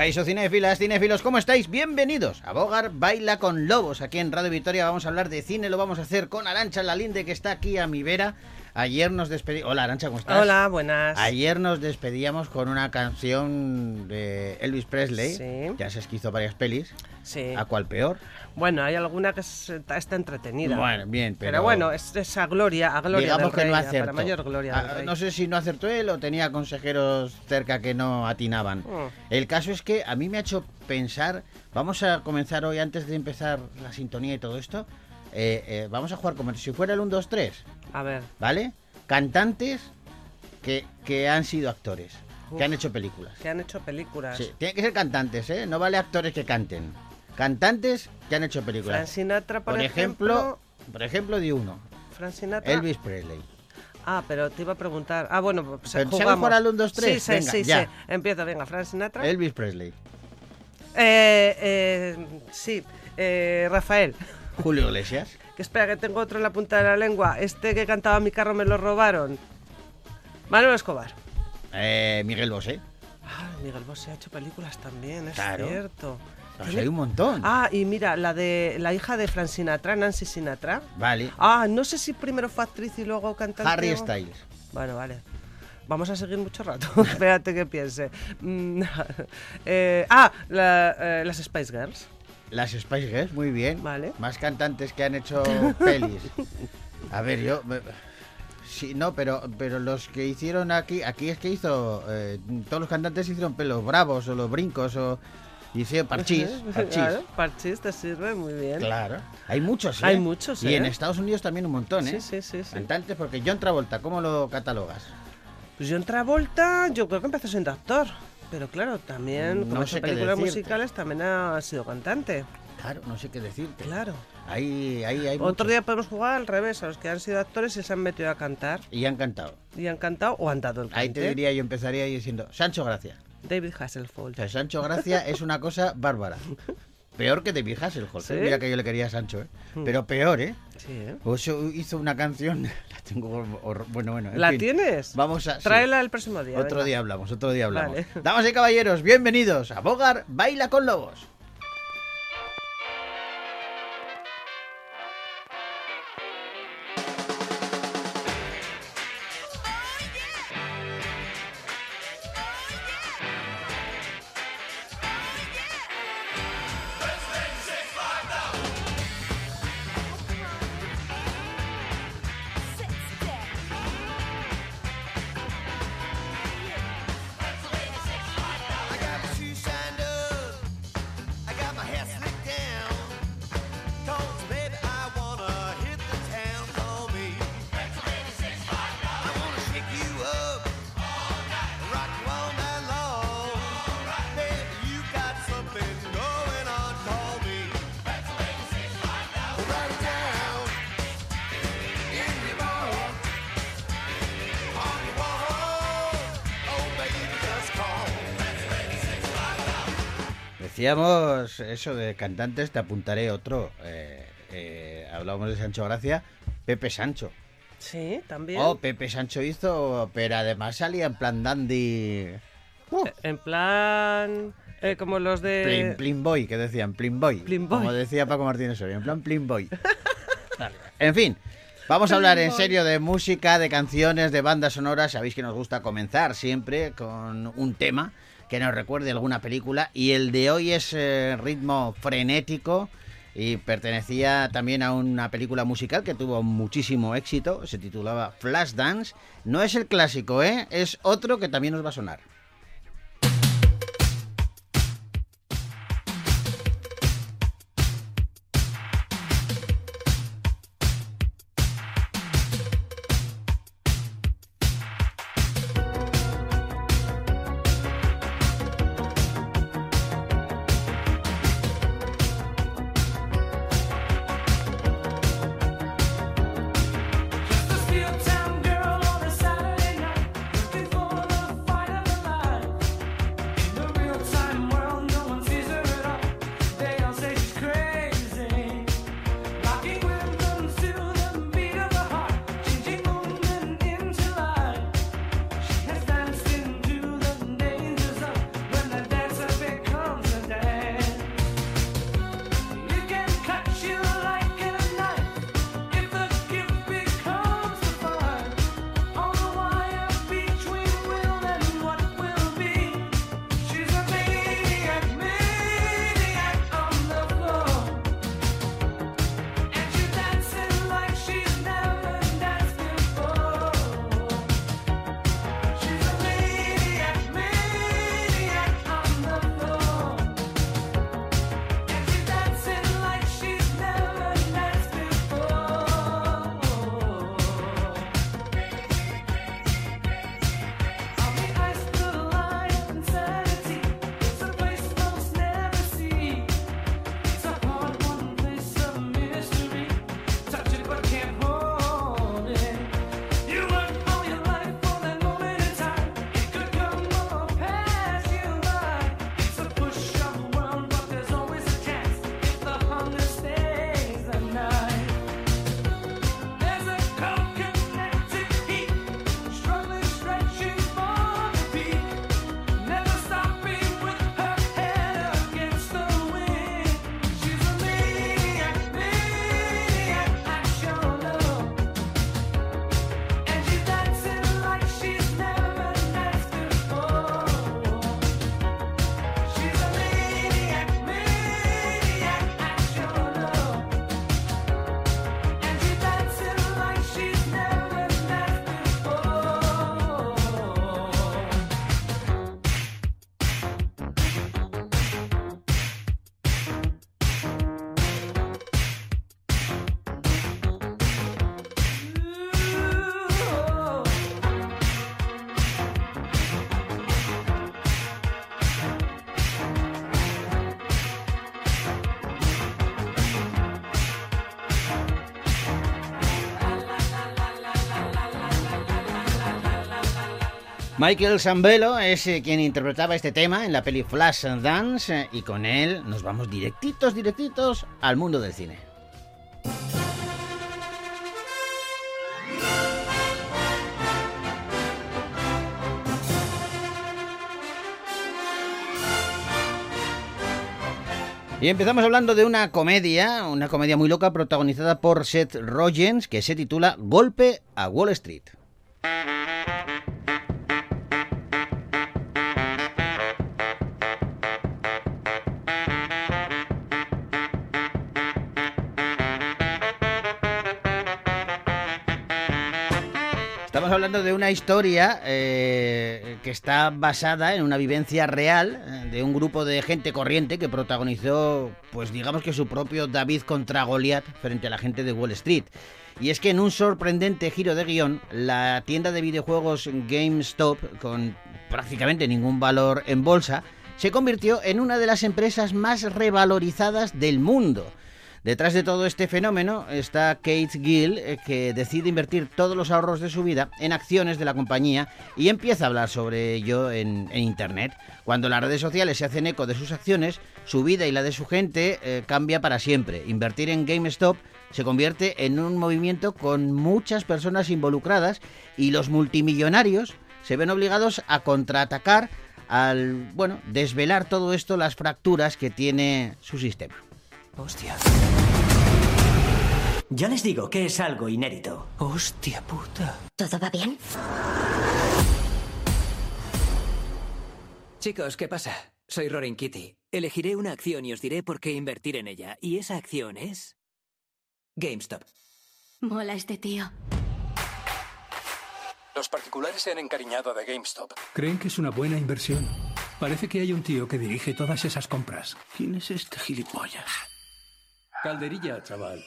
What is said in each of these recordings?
Cinéfilas, cinéfilos, ¿cómo estáis? Bienvenidos a Bogar Baila con Lobos. Aquí en Radio Victoria vamos a hablar de cine, lo vamos a hacer con Arancha Lalinde, que está aquí a mi vera. Ayer nos despedimos. Hola, Arancha, ¿cómo estás? Hola, buenas. Ayer nos despedíamos con una canción de Elvis Presley. Sí. Ya se hizo varias pelis. Sí. ¿A cuál peor? Bueno, hay alguna que es- está entretenida. Bueno, bien, pero. pero, bueno, es esa gloria, a gloria Digamos del que rey, no acertó. mayor gloria del rey. no sé si no acertó él o tenía consejeros cerca que no atinaban. Mm. El caso es que a mí me ha hecho pensar. Vamos a comenzar hoy, antes de empezar la sintonía y todo esto. eh, eh, vamos a jugar como si fuera el 1, 2, 3. A ver, ¿Vale? Cantantes que, que han sido actores, Uf. que han hecho películas. que han hecho películas. Sí, tienen que ser cantantes, ¿eh? No vale actores que canten. Cantantes que han hecho películas. Frank Sinatra, por, por ejemplo, por ejemplo, di uno. Frank Sinatra. Elvis Presley. Ah, pero te iba a preguntar. Ah, bueno, pues Pero, ¿sabes jugamos. al 1, 2, 3? Sí, sí, Venga, sí, ya. sí. Empiezo, venga, Frank Sinatra. Elvis Presley. Eh, eh, sí, eh, Rafael. Julio Iglesias. Que espera, que tengo otro en la punta de la lengua. Este que cantaba mi carro me lo robaron. Manuel Escobar. Eh, Miguel Bosé. Ah, Miguel Bosé ha hecho películas también, es Claro. cierto. Pues hay un montón. Ah, y mira, la de la hija de Frank Sinatra, Nancy Sinatra. Vale. Ah, no sé si primero fue actriz y luego cantante. Harry Styles. Bueno, vale. Vamos a seguir mucho rato. Espérate que piense. Mm, eh, ah, la- eh, las Spice Girls. Las Spice Girls, muy bien. Vale. Más cantantes que han hecho pelis. A ver, yo. Sí, no, pero, pero los que hicieron aquí, aquí es que hizo. eh, todos los cantantes hicieron pelos bravos o los brincos o. Hicieron parchís. parchís. Claro, parchís te sirve muy bien. Claro. Hay muchos, ¿eh? Hay muchos, Y en ¿eh? Estados Unidos también un montón, ¿eh? Sí, sí, sí, sí. Cantantes, porque John Travolta, ¿cómo lo catalogas? Pues John Travolta, yo creo que empezó siendo actor. Pero claro, también, como No sé películas musicales, también ha sido cantante. Claro, no sé qué decirte. Claro. Ahí, ahí hay Otro muchos. día podemos jugar al revés, a los que han sido actores y se han metido a cantar. Y han cantado. Y han cantado o han dado el Ahí te cante. diría, yo empezaría diciendo, Sancho Gracia. David O Hasselhoff. sea, Sancho Gracia es una cosa bárbara. Peor que David Hasselhoff. ¿eh? ¿Sí? Mira que yo le quería a Sancho, ¿eh? Pero peor, ¿eh? Sí, ¿eh? Oso hizo una canción. La tengo. Bueno, bueno. en ¿La fin. tienes? Vamos a. sí. Tráela el próximo día. Otro venga. día hablamos, otro día hablamos. Vale. Damas y caballeros, bienvenidos a Bogar Baila con Lobos. Decíamos eso de cantantes, te apuntaré otro. Eh, eh, hablábamos de Sancho Gracia. Pepe Sancho. Sí, también. Oh, Pepe Sancho hizo, pero además salía en plan dandy. Uh, En plan. eh, como los de. Plin, plin boy, que decían, plin boy. Plin boy. Como decía Paco Martínez Soria, en plan plin boy. en fin, vamos a hablar en serio de música, de canciones, de bandas sonoras. Sabéis que nos gusta comenzar siempre con un tema que nos recuerde alguna película. Y el de hoy es eh, ritmo frenético. Y pertenecía también a una película musical que tuvo muchísimo éxito. Se titulaba Flashdance. No es el clásico, ¿eh? Es otro que también nos va a sonar. Michael Sambello es eh, quien interpretaba este tema en la peli Flash Dance eh, y con él nos vamos directitos, directitos al mundo del cine. Y empezamos hablando de una comedia, una comedia muy loca protagonizada por Seth Rogen que se titula Golpe a Wall Street. Hablando de una historia eh, que está basada en una vivencia real eh, de un grupo de gente corriente que protagonizó, pues digamos que su propio David contra Goliat frente a la gente de Wall Street. Y es que en un sorprendente giro de guion, la tienda de videojuegos GameStop, con prácticamente ningún valor en bolsa, se convirtió en una de las empresas más revalorizadas del mundo. Detrás de todo este fenómeno está Kate Gill, eh, que decide invertir todos los ahorros de su vida en acciones de la compañía y empieza a hablar sobre ello en, Internet. Cuando las redes sociales se hacen eco de sus acciones, su vida y la de su gente eh, cambia para siempre. Invertir en GameStop se convierte en un movimiento con muchas personas involucradas y los multimillonarios se ven obligados a contraatacar al, bueno, desvelar todo esto, las fracturas que tiene su sistema. Hostia. Ya les digo que es algo inédito. Hostia puta. ¿Todo va bien? Chicos, ¿qué pasa? Soy Rorin Kitty. Elegiré una acción y os diré por qué invertir en ella. Y esa acción es. GameStop. Mola este tío. Los particulares se han encariñado de GameStop. Creen que es una buena inversión. Parece que hay un tío que dirige todas esas compras. ¿Quién es este gilipollas? Calderilla, chaval.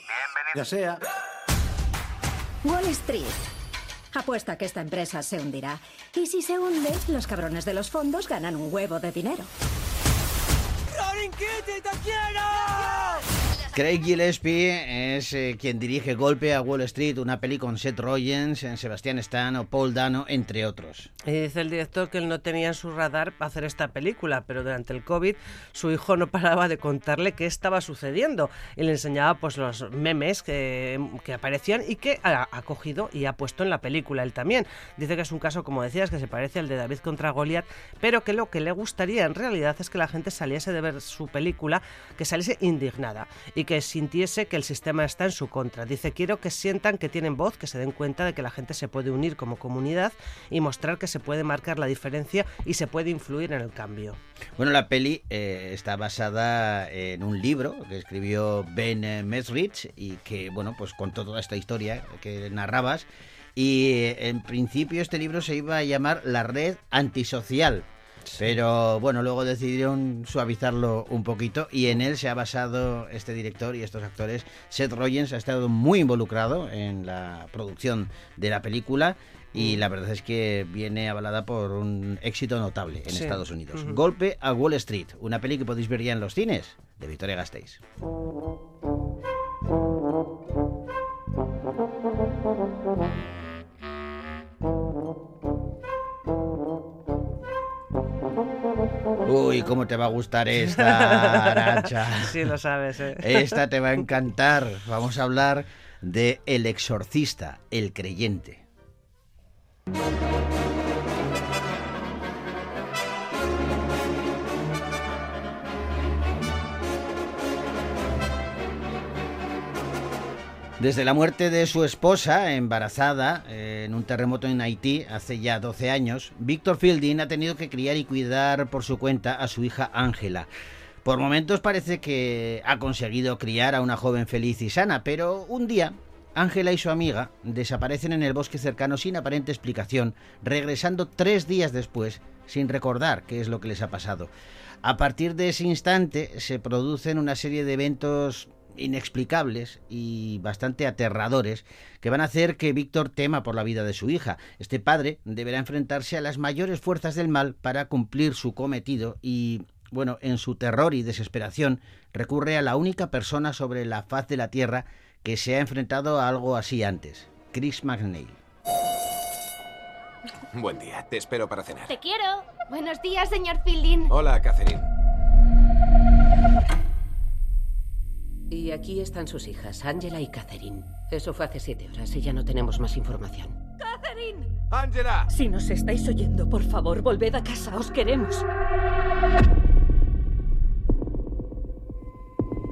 Ya sea. Wall Street. Apuesta que esta empresa se hundirá. Y si se hunde, los cabrones de los fondos ganan un huevo de dinero. Craig Gillespie es eh, quien dirige Golpe a Wall Street, una peli con Seth Rogen, Sebastián Stan o Paul Dano, entre otros. Y dice el director que él no tenía en su radar hacer esta película, pero durante el COVID su hijo no paraba de contarle qué estaba sucediendo y le enseñaba pues los memes que, que aparecían y que ha, ha cogido y ha puesto en la película él también. Dice que es un caso, como decías, que se parece al de David contra Goliat, pero que lo que le gustaría en realidad es que la gente saliese de ver su película, que saliese indignada que sintiese que el sistema está en su contra. Dice, quiero que sientan que tienen voz, que se den cuenta de que la gente se puede unir como comunidad y mostrar que se puede marcar la diferencia y se puede influir en el cambio. Bueno, la peli eh, está basada en un libro que escribió Ben Mesrich y que, bueno, pues contó toda esta historia que narrabas. Y eh, en principio este libro se iba a llamar La Red Antisocial. Pero bueno, luego decidieron suavizarlo un poquito y en él se ha basado este director y estos actores. Seth Rogen ha estado muy involucrado en la producción de la película y la verdad es que viene avalada por un éxito notable en Sí. Estados Unidos. Ujú. Golpe a Wall Street, una peli que podéis ver ya en los cines de Victoria Gasteiz. Uy, cómo te va a gustar esta, Arancha. Sí, lo sabes, ¿eh? Esta te va a encantar. Vamos a hablar de El Exorcista, el creyente. Desde la muerte de su esposa, embarazada, eh, en un terremoto en Haití hace ya 12 años, Víctor Fielding ha tenido que criar y cuidar por su cuenta a su hija Ángela. Por momentos parece que ha conseguido criar a una joven feliz y sana, pero un día Ángela y su amiga desaparecen en el bosque cercano sin aparente explicación, regresando tres días después sin recordar qué es lo que les ha pasado. A partir de ese instante se producen una serie de eventos inexplicables y bastante aterradores que van a hacer que Víctor tema por la vida de su hija. Este padre deberá enfrentarse a las mayores fuerzas del mal para cumplir su cometido y, bueno, en su terror y desesperación recurre a la única persona sobre la faz de la tierra que se ha enfrentado a algo así antes, Chris McNeil. Buen día, te espero para cenar. Te quiero. Buenos días, señor Fielding. Hola, Catherine. Y aquí están sus hijas, Angela y Catherine. Eso fue hace siete horas y ya no tenemos más información. ¡Catherine! ¡Angela! Si nos estáis oyendo, por favor, volved a casa, os queremos.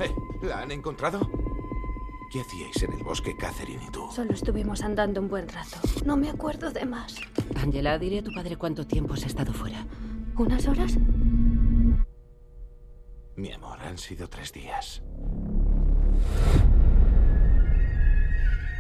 Eh, ¿La han encontrado? ¿Qué hacíais en el bosque, Catherine y tú? Solo estuvimos andando un buen rato. No me acuerdo de más. Angela, diré a tu padre cuánto tiempo has estado fuera. ¿Unas horas? Mi amor, han sido tres días.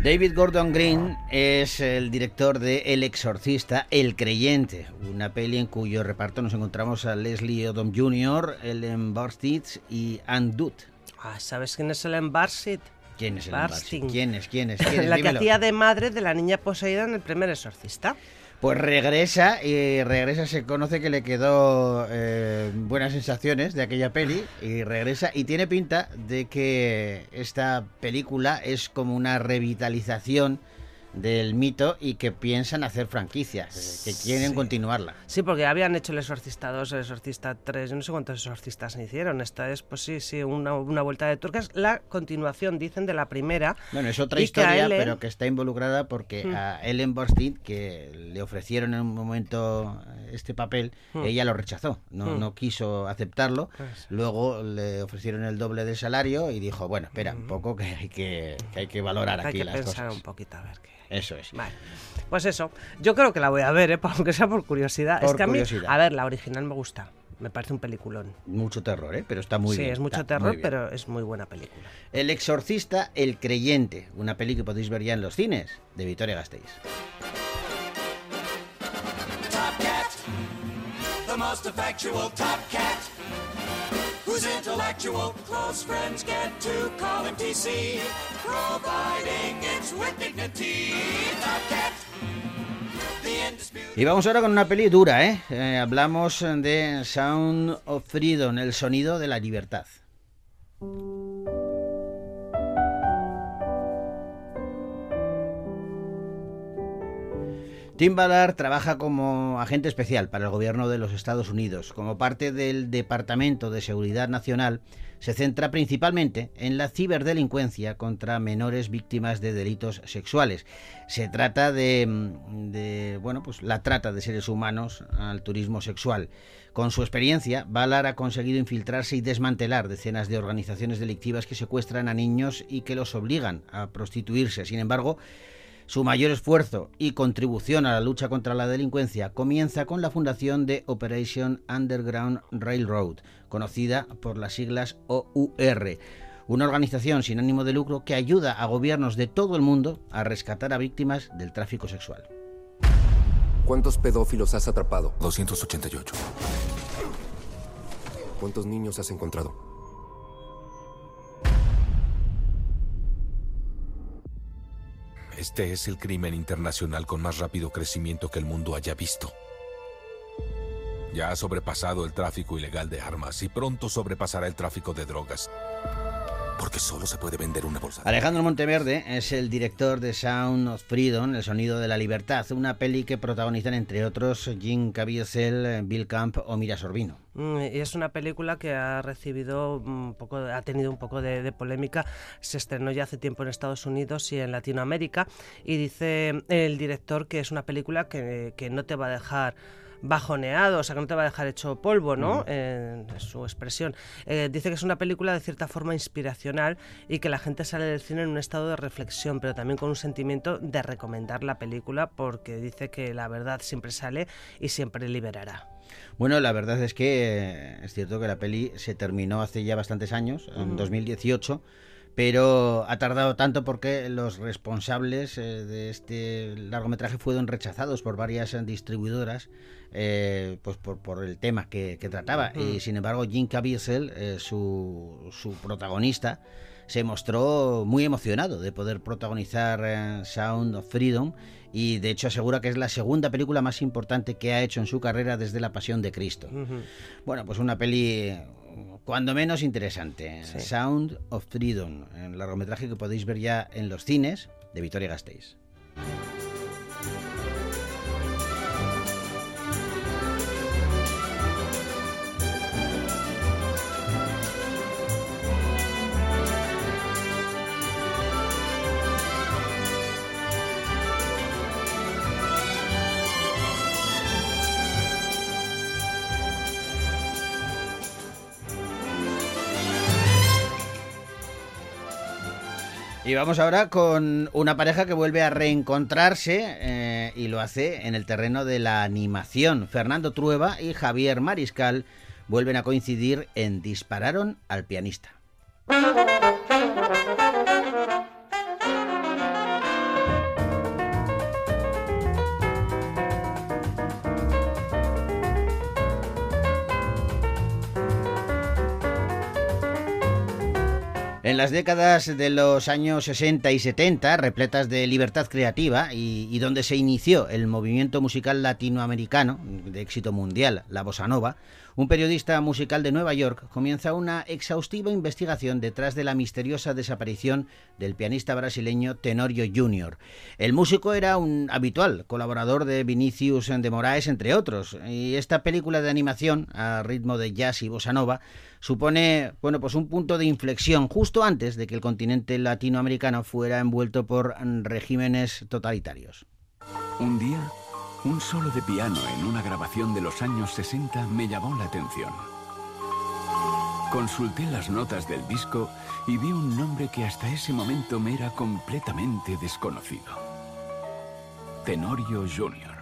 David Gordon Green es el director de El Exorcista, El Creyente, una peli en cuyo reparto nos encontramos a Leslie Odom Jr., Ellen Burstitz y Ann Dutt. Ah, ¿Sabes quién es Ellen Barsit? ¿Quién es Ellen Barsting. Burstitz? ¿Quién es? ¿Quién es? ¿Quién es? la que Dímelo. hacía de madre de la niña poseída en el primer exorcista. Pues regresa y regresa, se conoce que le quedó eh, buenas sensaciones de aquella peli y regresa y tiene pinta de que esta película es como una revitalización del mito y que piensan hacer franquicias, eh, que quieren Sí. continuarla. Sí, porque habían hecho el Exorcista 2, el Exorcista 3, yo no sé cuántos Exorcistas se hicieron. Esta es, pues sí, sí, una, una vuelta de tuercas. La continuación, dicen, de la primera. Bueno, es otra que historia, Ellen- pero que está involucrada porque Mm. a Ellen Burstyn, que le ofrecieron en un momento este papel, Mm. ella lo rechazó, no, Mm. no quiso aceptarlo. Pues- Luego le ofrecieron el doble de salario y dijo, bueno, espera, un poco que hay que, que hay que valorar Hay aquí que las pensar cosas. un poquito a ver qué. Eso es. Vale. Pues eso, yo creo que la voy a ver, ¿eh? aunque sea por curiosidad. es Por que a mí, curiosidad. a ver, la original me gusta. Me parece un peliculón. Mucho terror, ¿eh? pero está muy sí, bien. es mucho está terror, pero es muy buena película. El exorcista, El Creyente, una peli que podéis ver ya en los cines, de Victoria Gasteiz. Top Cat, the most effectual Top Cat, whose intellectual close friends get to call him TC, providing it's with dignity. Top Cat, the indisputable. Y vamos ahora con una peli dura, ¿eh? Eh, hablamos de Sound of Freedom, el sonido de la libertad. Tim Ballard trabaja como agente especial para el gobierno de los Estados Unidos. Como parte del Departamento de Seguridad Nacional, se centra principalmente en la ciberdelincuencia contra menores víctimas de delitos sexuales. Se trata de, bueno, pues la trata de seres humanos al turismo sexual. Con su experiencia, Ballard ha conseguido infiltrarse y desmantelar decenas de organizaciones delictivas que secuestran a niños y que los obligan a prostituirse. Sin embargo, su mayor esfuerzo y contribución a la lucha contra la delincuencia comienza con la fundación de Operation Underground Railroad, conocida por las siglas OUR, una organización sin ánimo de lucro que ayuda a gobiernos de todo el mundo a rescatar a víctimas del tráfico sexual. ¿Cuántos pedófilos has atrapado? 288. ¿Cuántos niños has encontrado? Este es el crimen internacional con más rápido crecimiento que el mundo haya visto. Ya ha sobrepasado el tráfico ilegal de armas y pronto sobrepasará el tráfico de drogas. Porque solo se puede vender una bolsa. Alejandro Monteverde es el director de Sound of Freedom, El sonido de la libertad, una peli que protagonizan entre otros Jim Caviezel, Bill Camp o Mira Sorbino. Mm, Y es una película que ha recibido un poco, ha tenido un poco de, de polémica. Se estrenó ya hace tiempo en Estados Unidos y en Latinoamérica. Y dice el director que es una película que, que no te va a dejar bajoneado, o sea, que no te va a dejar hecho polvo, ¿no? Mm. En su expresión. Eh, dice que es una película de cierta forma inspiracional y que la gente sale del cine en un estado de reflexión, pero también con un sentimiento de recomendar la película porque dice que la verdad siempre sale y siempre liberará. Bueno, la verdad es que eh, es cierto que la peli se terminó hace ya bastantes años, en Ujú. 2018, pero ha tardado tanto porque los responsables eh, de este largometraje fueron rechazados por varias eh, distribuidoras, eh, pues por, por el tema que, que trataba. Y sin embargo, Jim Caviezel, eh, su, su protagonista, se mostró muy emocionado de poder protagonizar eh, Sound of Freedom y de hecho asegura que es la segunda película más importante que ha hecho en su carrera desde La Pasión de Cristo. Bueno, pues una peli cuando menos interesante. Sí. Sound of Freedom, el largometraje que podéis ver ya en los cines de Victoria Gasteiz. Y vamos ahora con una pareja que vuelve a reencontrarse eh, y lo hace en el terreno de la animación. Fernando Trueba y Javier Mariscal vuelven a coincidir en Dispararon al pianista. En las décadas de los años 60 y 70, repletas de libertad creativa y, donde se inició el movimiento musical latinoamericano de éxito mundial, la bossa nova, un periodista musical de Nueva York comienza una exhaustiva investigación detrás de la misteriosa desaparición del pianista brasileño Tenorio Jr. El músico era un habitual colaborador de Vinicius de Moraes, entre otros, y esta película de animación a ritmo de jazz y bossa nova supone, bueno, pues un punto de inflexión justo antes de que el continente latinoamericano fuera envuelto por regímenes totalitarios. Un día, un solo de piano en una grabación de los años 60 me llamó la atención. Consulté las notas del disco y vi un nombre que hasta ese momento me era completamente desconocido. Tenorio Jr.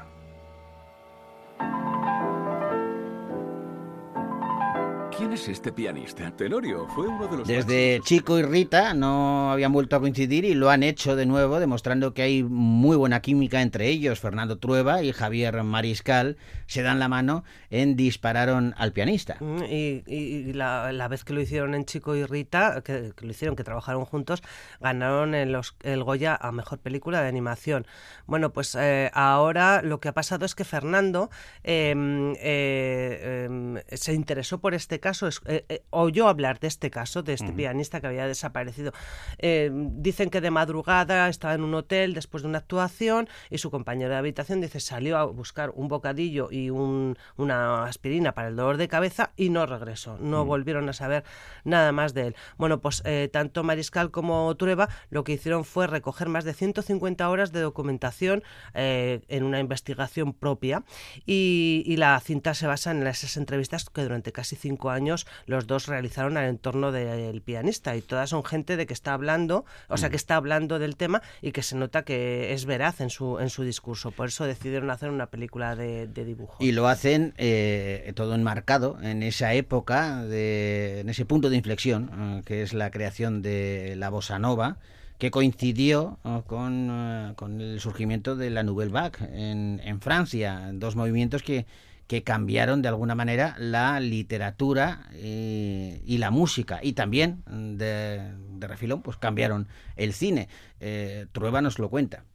¿Quién es este pianista? Tenorio fue uno de los Desde Chico y Rita no habían vuelto a coincidir y lo han hecho de nuevo, demostrando que hay muy buena química entre ellos. Fernando Trueba y Javier Mariscal se dan la mano en Dispararon al pianista. Mm, Y, y la, la vez que lo hicieron en Chico y Rita, que, que lo hicieron, que trabajaron juntos, ganaron el, Goya a Mejor Película de Animación. Bueno, pues eh, ahora lo que ha pasado es que Fernando eh, eh, eh, se interesó por este caso, es- eh, eh, oyó hablar de este caso, de este Ujú. pianista que había desaparecido. Eh, dicen que de madrugada estaba en un hotel después de una actuación y su compañero de habitación dice salió a buscar un bocadillo y un- una aspirina para el dolor de cabeza y no regresó. No Mm. volvieron a saber nada más de él. Bueno, pues eh, tanto Mariscal como Trueba lo que hicieron fue recoger más de 150 horas de documentación eh, en una investigación propia y, y la cinta se basa en esas entrevistas que durante casi cinco años los dos realizaron al entorno del pianista y todas son gente de que está hablando, o sea, que está hablando del tema y que se nota que es veraz en su, en su discurso. Por eso decidieron hacer una película de, de dibujo. Y lo hacen eh, todo enmarcado en esa época, de, en ese punto de inflexión, eh, que es la creación de la bossa nova, que coincidió eh, con, con el surgimiento de la Nouvelle Vague en, en Francia, dos movimientos que, que cambiaron de alguna manera la literatura eh, y la música, y también mm, de, de refilón, pues cambiaron el cine. Eh, Trueba nos lo cuenta.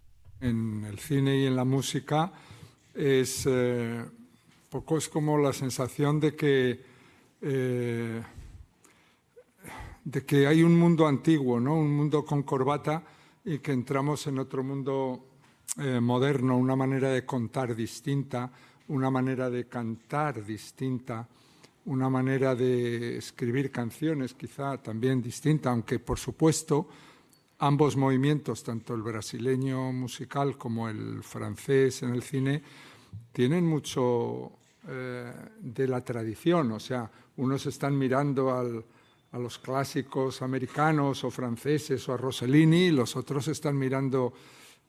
en el cine y en la música es eh, poco es como la sensación de que eh, de que hay un mundo antiguo, ¿no? Un mundo con corbata y que entramos en otro mundo eh, moderno, una manera de contar distinta, una manera de cantar distinta, una manera de escribir canciones quizá también distinta, aunque por supuesto ambos movimientos, tanto el brasileño musical como el francés en el cine, tienen mucho eh, de la tradición. O sea, unos están mirando a los clásicos americanos o franceses o a Rossellini, los otros están mirando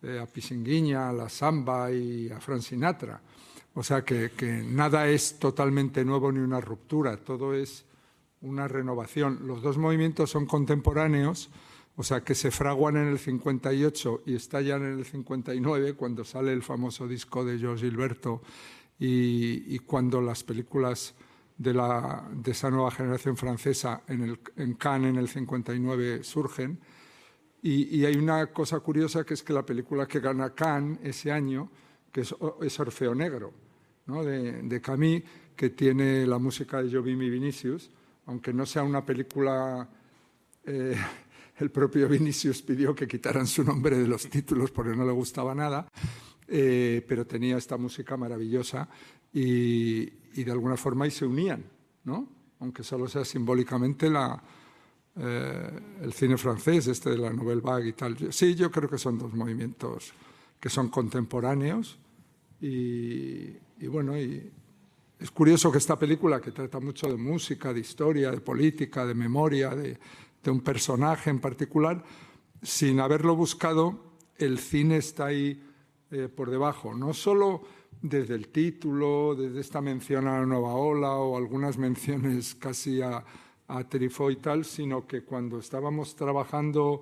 eh, a Pisinguiña, a la samba y a Frank Sinatra. O sea que, nada es totalmente nuevo ni una ruptura, todo es una renovación. Los dos movimientos son contemporáneos, o sea que se fraguan en el 58 y estallan en el 59, cuando sale el famoso disco de George Gilberto y, cuando las películas de, la, de esa nueva generación francesa en, el, en Cannes en el 59 surgen. Y, hay una cosa curiosa que es que la película que gana Cannes ese año, que es Orfeo Negro, de, de que tiene la música de Jovimi Vinicius, aunque no sea una película, eh, el propio Vinicius pidió que quitaran su nombre de los títulos porque no le gustaba nada, eh, pero tenía esta música maravillosa y, y de alguna forma ahí se unían, ¿no? aunque solo sea simbólicamente la, eh, el cine francés, este de la Nouvelle Vague y tal. Sí, yo creo que son dos movimientos que son contemporáneos y, y bueno, y es curioso que esta película, que trata mucho de música, de historia, de política, de memoria, de, un personaje en particular, sin haberlo buscado, el cine está ahí eh, por debajo. No solo desde el título, desde esta mención a la nueva ola o algunas menciones casi a, a Truffaut y tal, sino que cuando estábamos trabajando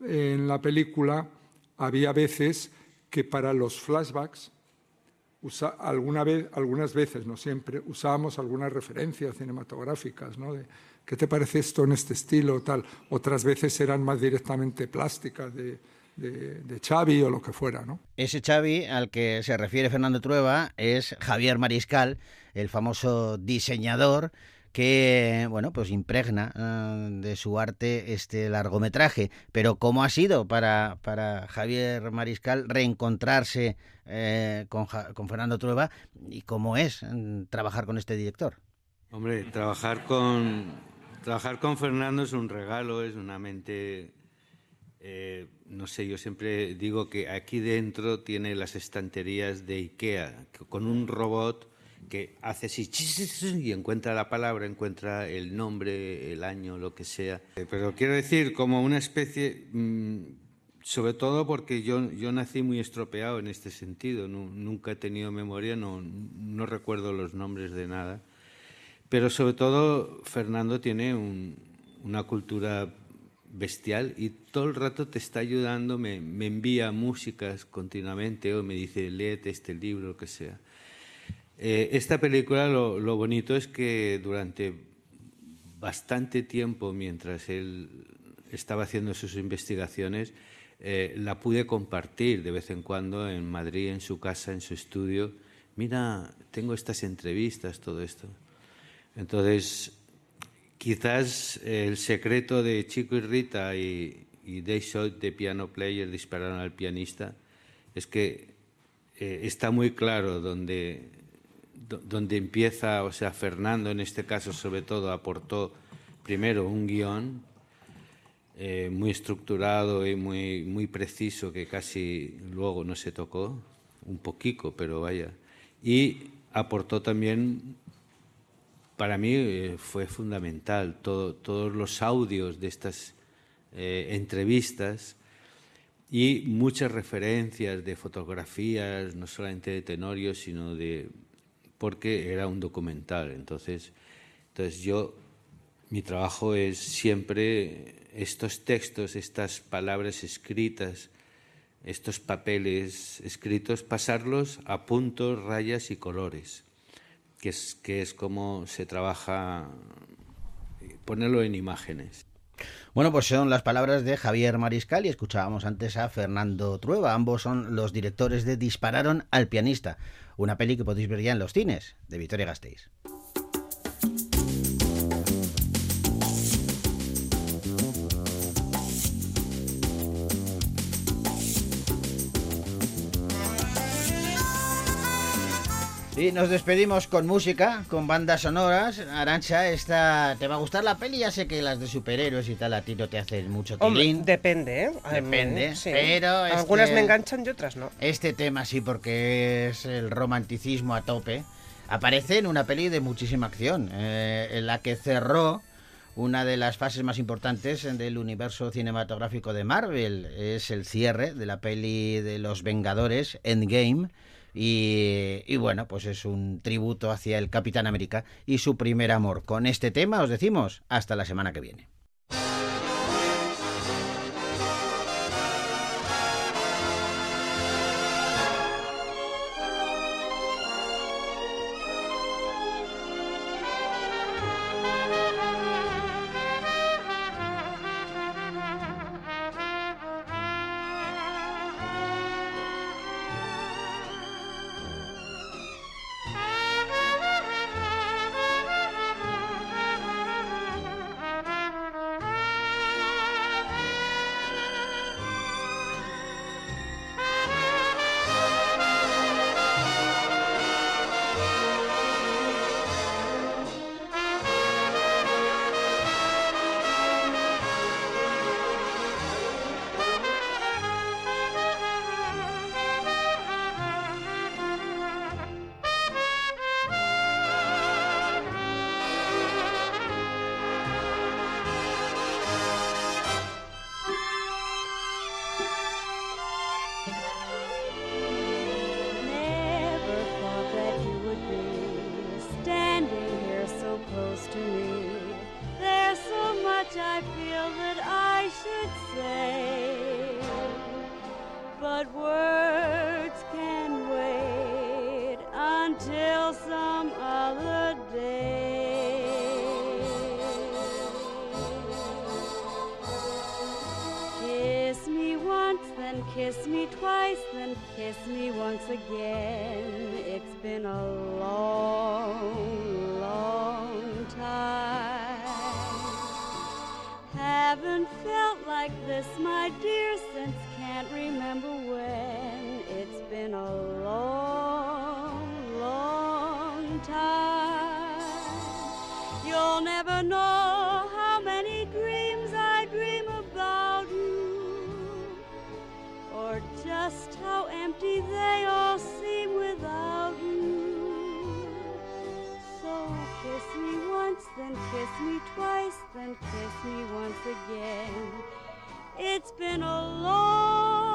en la película, había veces que para los flashbacks, usa- alguna vez, algunas veces, no siempre, usábamos algunas referencias cinematográficas, ¿no? De, ¿Qué te parece esto en este estilo? Tal. Otras veces eran más directamente plásticas de, de, de Xavi o lo que fuera, ¿no? Ese Xavi al que se refiere Fernando Trueba es Javier Mariscal, el famoso diseñador que bueno pues impregna eh, de su arte este largometraje. Pero cómo ha sido para, para Javier Mariscal reencontrarse eh, con, con Fernando Trueba y cómo es mm, trabajar con este director Hombre, trabajar con, trabajar con Fernando es un regalo, es una mente, eh, no sé, yo siempre digo que aquí dentro tiene las estanterías de Ikea, con un robot que hace así y encuentra la palabra, encuentra el nombre, el año, lo que sea. Eh, Pero quiero decir, como una especie, mm, sobre todo porque yo, yo nací muy estropeado en este sentido, nu- nunca he tenido memoria, no, no recuerdo los nombres de nada. Pero sobre todo Fernando tiene un- una cultura bestial y todo el rato te está ayudando, me, me envía músicas continuamente o me dice, léete este libro, lo que sea. Eh, esta película lo, lo bonito es que durante bastante tiempo, mientras él estaba haciendo sus investigaciones, eh, la pude compartir de vez en cuando en Madrid, en su casa, en su estudio. Mira, tengo estas entrevistas, todo esto. Entonces, quizás el secreto de Chico y Rita y, y They Shot de Piano Player dispararon al pianista es que eh, está muy claro donde, do- donde empieza, o sea, Fernando en este caso sobre todo aportó primero un guion eh, muy estructurado y muy, muy preciso que casi luego no se tocó, un poquito, pero vaya. Y aportó también para mí eh, fue fundamental todo- todos los audios de estas eh, entrevistas y muchas referencias de fotografías, no solamente de Tenorio, sino de porque era un documental. Entonces, entonces yo mi trabajo es siempre estos textos, estas palabras escritas, estos papeles escritos, pasarlos a puntos, rayas y colores que es, que es como se trabaja, ponerlo en imágenes. Bueno, pues son las palabras de Javier Mariscal y escuchábamos antes a Fernando Trueba. Ambos son los directores de Dispararon al pianista, una peli que podéis ver ya en los cines de Victoria Gasteiz. Y nos despedimos con música, con bandas sonoras. Arancha, esta te va a gustar la peli. Ya sé que las de superhéroes y tal a ti no te hacen mucho Hombre, tilín. depende, ¿eh? Mí, Depende, sí. pero Algunas este- me enganchan y otras no. Este tema sí, porque es el romanticismo a tope. Aparece en una peli de muchísima acción, eh, en la que cerró una de las fases más importantes del universo cinematográfico de Marvel. Es el cierre de la peli de los Vengadores, Endgame. Y, bueno, pues es un tributo hacia el Capitán América y su primer amor. Con este tema os decimos hasta la semana que viene. Haven't felt like this, my dear, since can't remember when. It's been a long, then kiss me twice, then kiss me once again. It's been a long